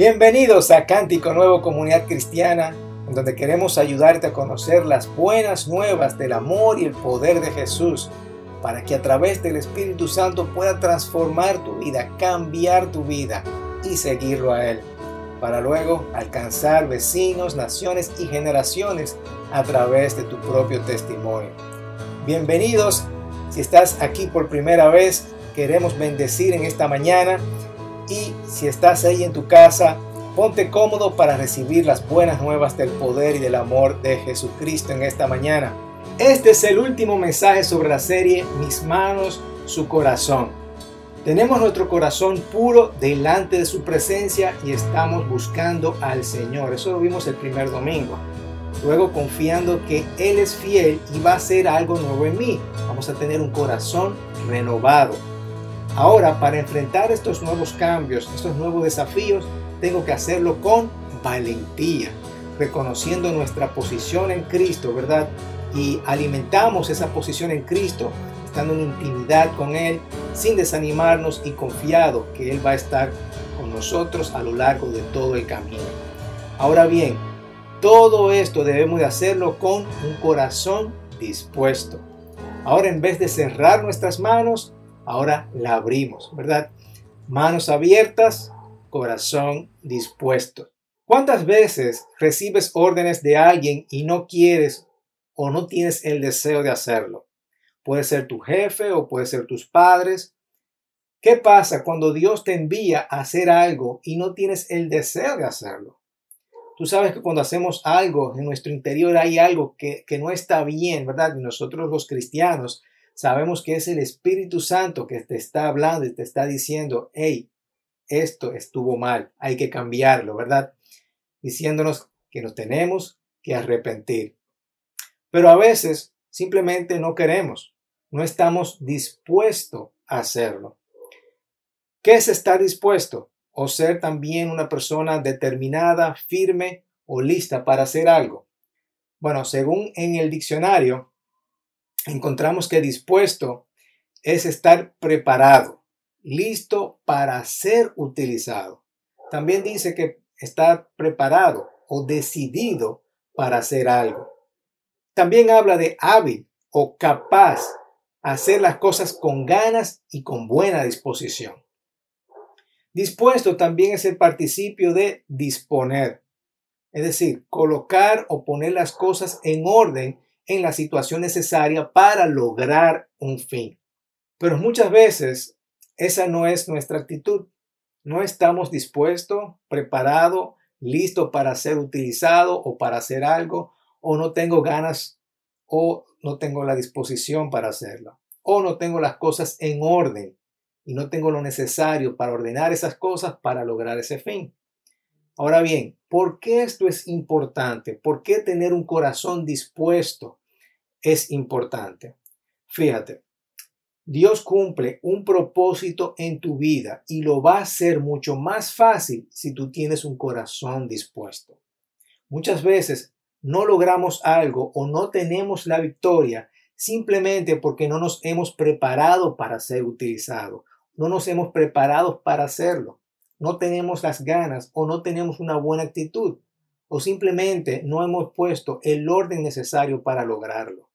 Bienvenidos a Cántico Nuevo Comunidad Cristiana, donde queremos ayudarte a conocer las buenas nuevas del amor y el poder de Jesús, para que a través del Espíritu Santo pueda transformar tu vida, cambiar tu vida y seguirlo a Él, para luego alcanzar vecinos, naciones y generaciones a través de tu propio testimonio. Bienvenidos, si estás aquí por primera vez, queremos bendecir en esta mañana y si estás ahí en tu casa, ponte cómodo para recibir las buenas nuevas del poder y del amor de Jesucristo en esta mañana. Este es el último mensaje sobre la serie Mis manos, su corazón. Tenemos nuestro corazón puro delante de su presencia y estamos buscando al Señor. Eso lo vimos el primer domingo. Luego confiando que Él es fiel y va a hacer algo nuevo en mí. Vamos a tener un corazón renovado Ahora, para enfrentar estos nuevos cambios, estos nuevos desafíos, tengo que hacerlo con valentía, reconociendo nuestra posición en Cristo, ¿verdad? Y alimentamos esa posición en Cristo, estando en intimidad con Él, sin desanimarnos y confiado que Él va a estar con nosotros a lo largo de todo el camino. Ahora bien, todo esto debemos de hacerlo con un corazón dispuesto. Ahora en vez de cerrar nuestras manos, ahora la abrimos, ¿verdad? Manos abiertas, corazón dispuesto. ¿Cuántas veces recibes órdenes de alguien y no quieres o no tienes el deseo de hacerlo? Puede ser tu jefe o puede ser tus padres. ¿Qué pasa cuando Dios te envía a hacer algo y no tienes el deseo de hacerlo? Tú sabes que cuando hacemos algo en nuestro interior hay algo que, que no está bien, ¿verdad? Nosotros los cristianos Sabemos que es el Espíritu Santo que te está hablando y te está diciendo, hey, esto estuvo mal, hay que cambiarlo, ¿verdad? Diciéndonos que nos tenemos que arrepentir. Pero a veces simplemente no queremos, no estamos dispuestos a hacerlo. ¿Qué es estar dispuesto? O ser también una persona determinada, firme o lista para hacer algo. Bueno, según en el diccionario, encontramos que dispuesto es estar preparado, listo para ser utilizado. También dice que está preparado o decidido para hacer algo. También habla de hábil o capaz, hacer las cosas con ganas y con buena disposición. Dispuesto también es el participio de disponer, es decir, colocar o poner las cosas en orden en la situación necesaria para lograr un fin. Pero muchas veces esa no es nuestra actitud. No estamos dispuestos, preparados, listos para ser utilizado o para hacer algo, o no tengo ganas o no tengo la disposición para hacerlo, o no tengo las cosas en orden y no tengo lo necesario para ordenar esas cosas para lograr ese fin. Ahora bien, ¿por qué esto es importante? ¿Por qué tener un corazón dispuesto es importante. Fíjate, Dios cumple un propósito en tu vida y lo va a hacer mucho más fácil si tú tienes un corazón dispuesto. Muchas veces no logramos algo o no tenemos la victoria simplemente porque no nos hemos preparado para ser utilizado, no nos hemos preparado para hacerlo, no tenemos las ganas o no tenemos una buena actitud o simplemente no hemos puesto el orden necesario para lograrlo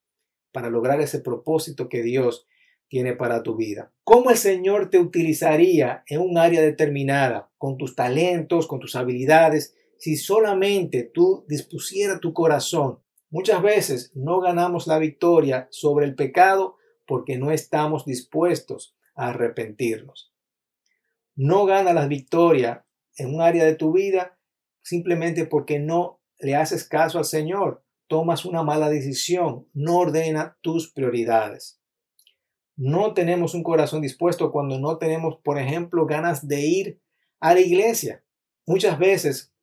para lograr ese propósito que Dios tiene para tu vida. ¿Cómo el Señor te utilizaría en un área determinada, con tus talentos, con tus habilidades, si solamente tú dispusieras tu corazón? Muchas veces no ganamos la victoria sobre el pecado porque no estamos dispuestos a arrepentirnos. No gana la victoria en un área de tu vida simplemente porque no le haces caso al Señor tomas una mala decisión, no ordena tus prioridades. No tenemos un corazón dispuesto cuando no tenemos, por ejemplo, ganas de ir a la iglesia. Muchas veces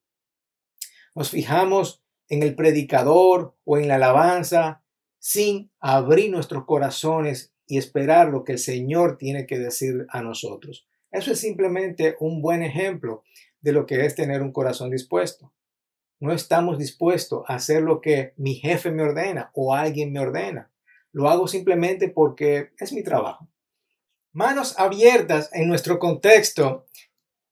nos fijamos en el predicador o en la alabanza sin abrir nuestros corazones y esperar lo que el Señor tiene que decir a nosotros. Eso es simplemente un buen ejemplo de lo que es tener un corazón dispuesto no estamos dispuestos a hacer lo que mi jefe me ordena o alguien me ordena. Lo hago simplemente porque es mi trabajo. Manos abiertas en nuestro contexto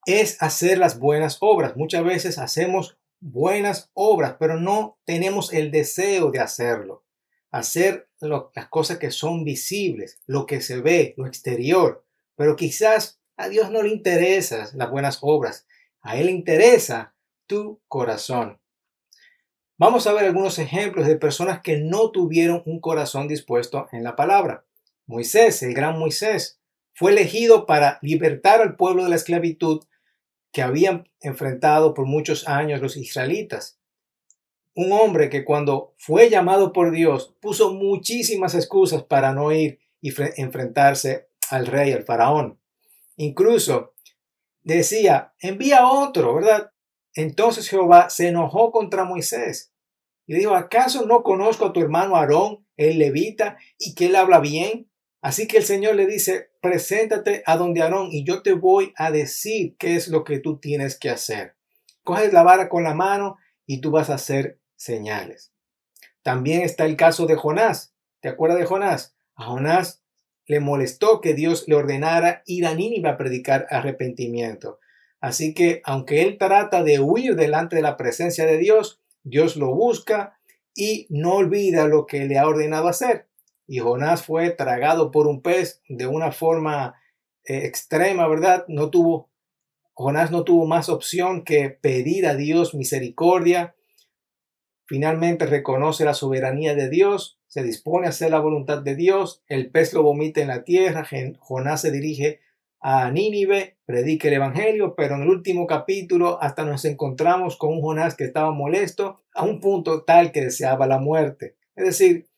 es hacer las buenas obras. Muchas veces hacemos buenas obras, pero no tenemos el deseo de hacerlo. Hacer las cosas que son visibles, lo que se ve, lo exterior. Pero quizás a Dios no le interesan las buenas obras. A Él le interesa tu corazón. Vamos a ver algunos ejemplos de personas que no tuvieron un corazón dispuesto en la palabra. Moisés, el gran Moisés, fue elegido para libertar al pueblo de la esclavitud que habían enfrentado por muchos años los israelitas. Un hombre que cuando fue llamado por Dios puso muchísimas excusas para no ir y enfrentarse al rey, al faraón. Incluso decía, envía otro, ¿verdad? Entonces Jehová se enojó contra Moisés y dijo, ¿acaso no conozco a tu hermano Aarón, el levita, y que él habla bien? Así que el Señor le dice, preséntate a donde Aarón y yo te voy a decir qué es lo que tú tienes que hacer. Coges la vara con la mano y tú vas a hacer señales. También está el caso de Jonás. ¿Te acuerdas de Jonás? A Jonás le molestó que Dios le ordenara ir a Nínive a predicar arrepentimiento. Así que aunque él trata de huir delante de la presencia de Dios, Dios lo busca y no olvida lo que le ha ordenado hacer. Y Jonás fue tragado por un pez de una forma eh, extrema, ¿verdad? No tuvo, Jonás no tuvo más opción que pedir a Dios misericordia. Finalmente reconoce la soberanía de Dios, se dispone a hacer la voluntad de Dios, el pez lo vomita en la tierra, Jonás se dirige a Nínive, predica el Evangelio, pero en el último capítulo hasta nos encontramos con un Jonás que estaba molesto a un punto tal que deseaba la muerte. Es decir,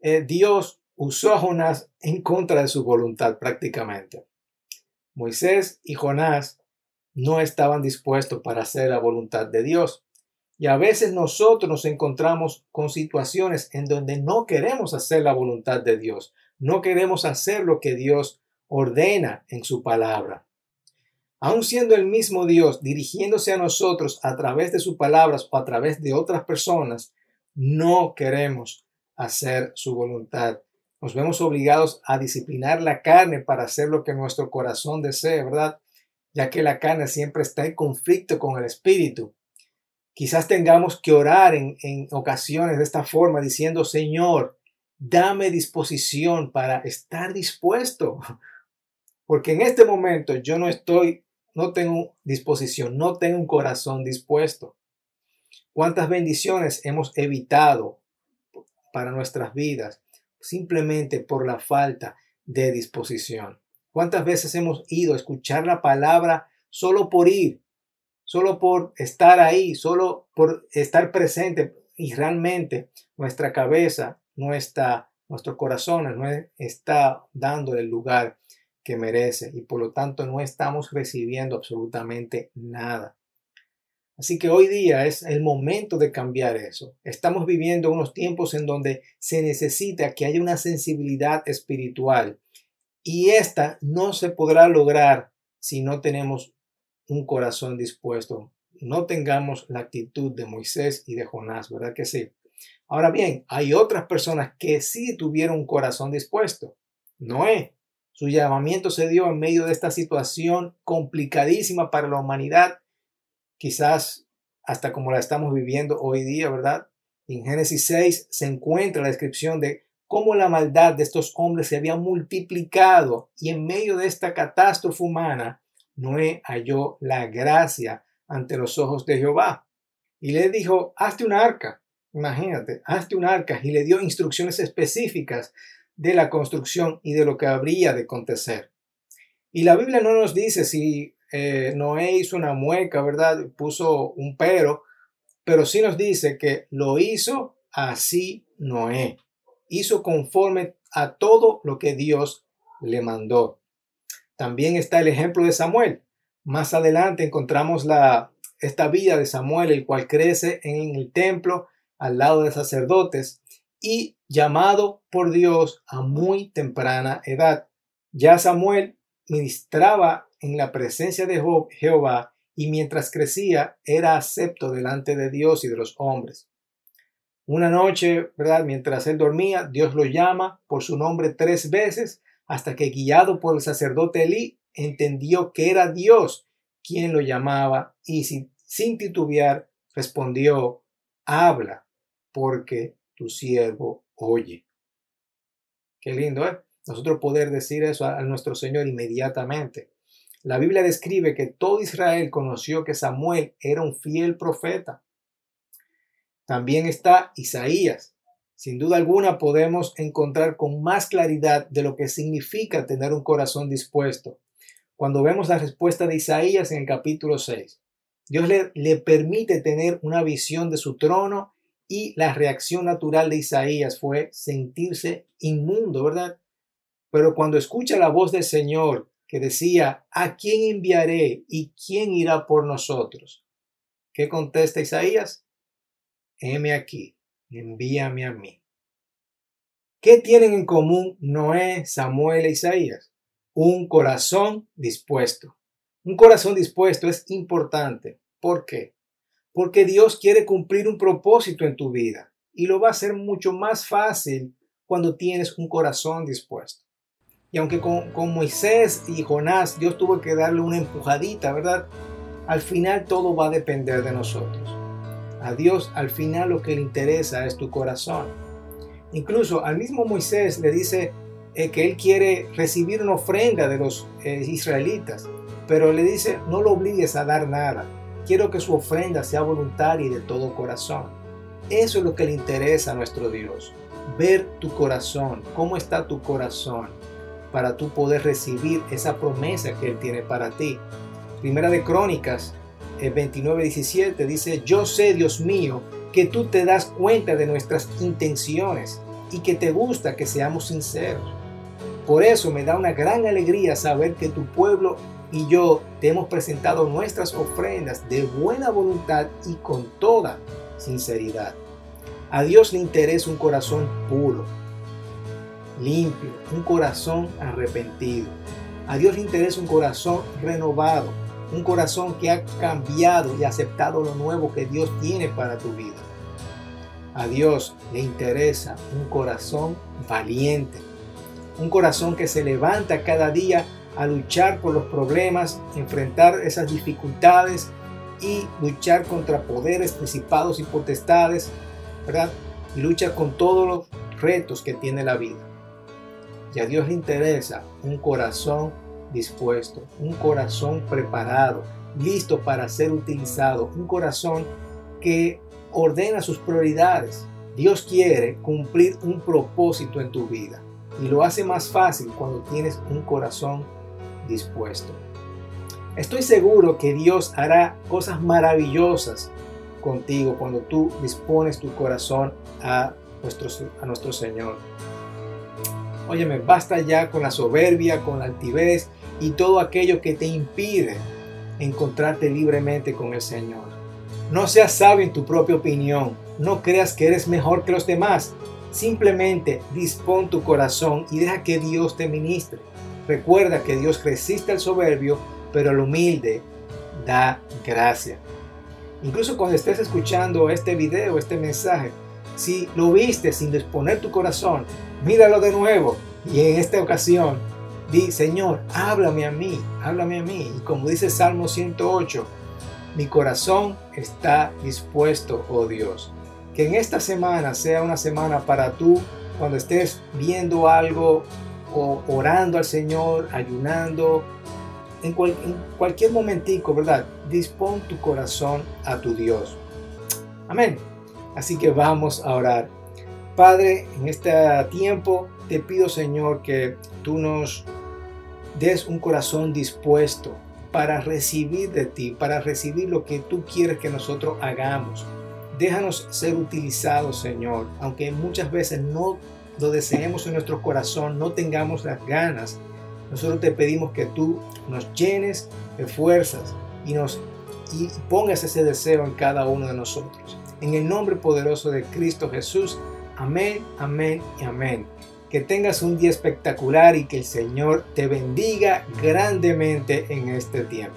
eh, Dios usó a Jonás en contra de su voluntad prácticamente. Moisés y Jonás no estaban dispuestos para hacer la voluntad de Dios. Y a veces nosotros nos encontramos con situaciones en donde no queremos hacer la voluntad de Dios, no queremos hacer lo que Dios ordena en su palabra. Aun siendo el mismo Dios dirigiéndose a nosotros a través de sus palabras o a través de otras personas, no queremos hacer su voluntad. Nos vemos obligados a disciplinar la carne para hacer lo que nuestro corazón desea, ¿verdad? Ya que la carne siempre está en conflicto con el espíritu. Quizás tengamos que orar en, en ocasiones de esta forma, diciendo, Señor, dame disposición para estar dispuesto porque en este momento yo no estoy, no tengo disposición, no tengo un corazón dispuesto. ¿Cuántas bendiciones hemos evitado para nuestras vidas simplemente por la falta de disposición? ¿Cuántas veces hemos ido a escuchar la palabra solo por ir, solo por estar ahí, solo por estar presente y realmente nuestra cabeza, nuestra, nuestro corazón no está dando el lugar que merece y por lo tanto no estamos recibiendo absolutamente nada. Así que hoy día es el momento de cambiar eso. Estamos viviendo unos tiempos en donde se necesita que haya una sensibilidad espiritual y esta no se podrá lograr si no tenemos un corazón dispuesto. No tengamos la actitud de Moisés y de Jonás, ¿verdad que sí? Ahora bien, hay otras personas que sí tuvieron un corazón dispuesto. Noé, su llamamiento se dio en medio de esta situación complicadísima para la humanidad, quizás hasta como la estamos viviendo hoy día, ¿verdad? En Génesis 6 se encuentra la descripción de cómo la maldad de estos hombres se había multiplicado y en medio de esta catástrofe humana, Noé halló la gracia ante los ojos de Jehová. Y le dijo, hazte un arca, imagínate, hazte un arca y le dio instrucciones específicas de la construcción y de lo que habría de acontecer. Y la Biblia no nos dice si eh, Noé hizo una mueca, ¿verdad? Puso un pero, pero sí nos dice que lo hizo así Noé. Hizo conforme a todo lo que Dios le mandó. También está el ejemplo de Samuel. Más adelante encontramos la, esta vida de Samuel, el cual crece en el templo al lado de sacerdotes y llamado por Dios a muy temprana edad. Ya Samuel ministraba en la presencia de Jehová y mientras crecía era acepto delante de Dios y de los hombres. Una noche, ¿verdad? Mientras él dormía, Dios lo llama por su nombre tres veces hasta que guiado por el sacerdote Elí entendió que era Dios quien lo llamaba y sin, sin titubear respondió, habla, porque tu siervo oye. Qué lindo, ¿eh? Nosotros poder decir eso a, nuestro Señor inmediatamente. La Biblia describe que todo Israel conoció que Samuel era un fiel profeta. También está Isaías. Sin duda alguna podemos encontrar con más claridad de lo que significa tener un corazón dispuesto. Cuando vemos la respuesta de Isaías en el capítulo 6, Dios le, le permite tener una visión de su trono y la reacción natural de Isaías fue sentirse inmundo, ¿verdad? Pero cuando escucha la voz del Señor que decía, ¿a quién enviaré y quién irá por nosotros? ¿Qué contesta Isaías? Heme aquí, envíame a mí. ¿Qué tienen en común Noé, Samuel e Isaías? Un corazón dispuesto. Un corazón dispuesto es importante. ¿Por qué? Porque Dios quiere cumplir un propósito en tu vida y lo va a hacer mucho más fácil cuando tienes un corazón dispuesto. Y aunque con, con, Moisés y Jonás Dios tuvo que darle una empujadita, ¿verdad? Al final todo va a depender de nosotros. A Dios al final lo que le interesa es tu corazón. Incluso al mismo Moisés le dice eh, que él quiere recibir una ofrenda de los eh, israelitas, pero le dice, no lo obligues a dar nada. Quiero que su ofrenda sea voluntaria y de todo corazón. Eso es lo que le interesa a nuestro Dios. Ver tu corazón, cómo está tu corazón, para tú poder recibir esa promesa que Él tiene para ti. Primera de Crónicas, el 29-17 dice, yo sé, Dios mío, que tú te das cuenta de nuestras intenciones y que te gusta que seamos sinceros. Por eso me da una gran alegría saber que tu pueblo y yo te hemos presentado nuestras ofrendas de buena voluntad y con toda sinceridad. A Dios le interesa un corazón puro, limpio, un corazón arrepentido. A Dios le interesa un corazón renovado, un corazón que ha cambiado y aceptado lo nuevo que Dios tiene para tu vida. A Dios le interesa un corazón valiente, un corazón que se levanta cada día a luchar por los problemas, enfrentar esas dificultades y luchar contra poderes, principados y potestades, ¿verdad? Y lucha con todos los retos que tiene la vida. Y a Dios le interesa un corazón dispuesto, un corazón preparado, listo para ser utilizado, un corazón que ordena sus prioridades. Dios quiere cumplir un propósito en tu vida y lo hace más fácil cuando tienes un corazón dispuesto. Estoy seguro que Dios hará cosas maravillosas contigo cuando tú dispones tu corazón a nuestro, a nuestro Señor. Óyeme, basta ya con la soberbia, con la altivez y todo aquello que te impide encontrarte libremente con el Señor. No seas sabio en tu propia opinión. No creas que eres mejor que los demás. Simplemente dispón tu corazón y deja que Dios te ministre. Recuerda que Dios resiste al soberbio, pero al humilde da gracia. Incluso cuando estés escuchando este video, este mensaje, si lo viste sin disponer tu corazón, míralo de nuevo y en esta ocasión di, Señor, háblame a mí, háblame a mí. Y como dice Salmo 108, mi corazón está dispuesto, oh Dios. Que en esta semana sea una semana para tú, cuando estés viendo algo orando al Señor, ayunando, en, en cualquier momentico, ¿verdad? Dispón tu corazón a tu Dios. Amén. Así que vamos a orar. Padre, en este tiempo te pido, Señor, que tú nos des un corazón dispuesto para recibir de ti, para recibir lo que tú quieres que nosotros hagamos. Déjanos ser utilizados, Señor, aunque muchas veces no lo deseemos en nuestro corazón, no tengamos las ganas. Nosotros te pedimos que tú nos llenes de fuerzas y nos y pongas ese deseo en cada uno de nosotros. En el nombre poderoso de Cristo Jesús. Amén, amén y amén. Que tengas un día espectacular y que el Señor te bendiga grandemente en este tiempo.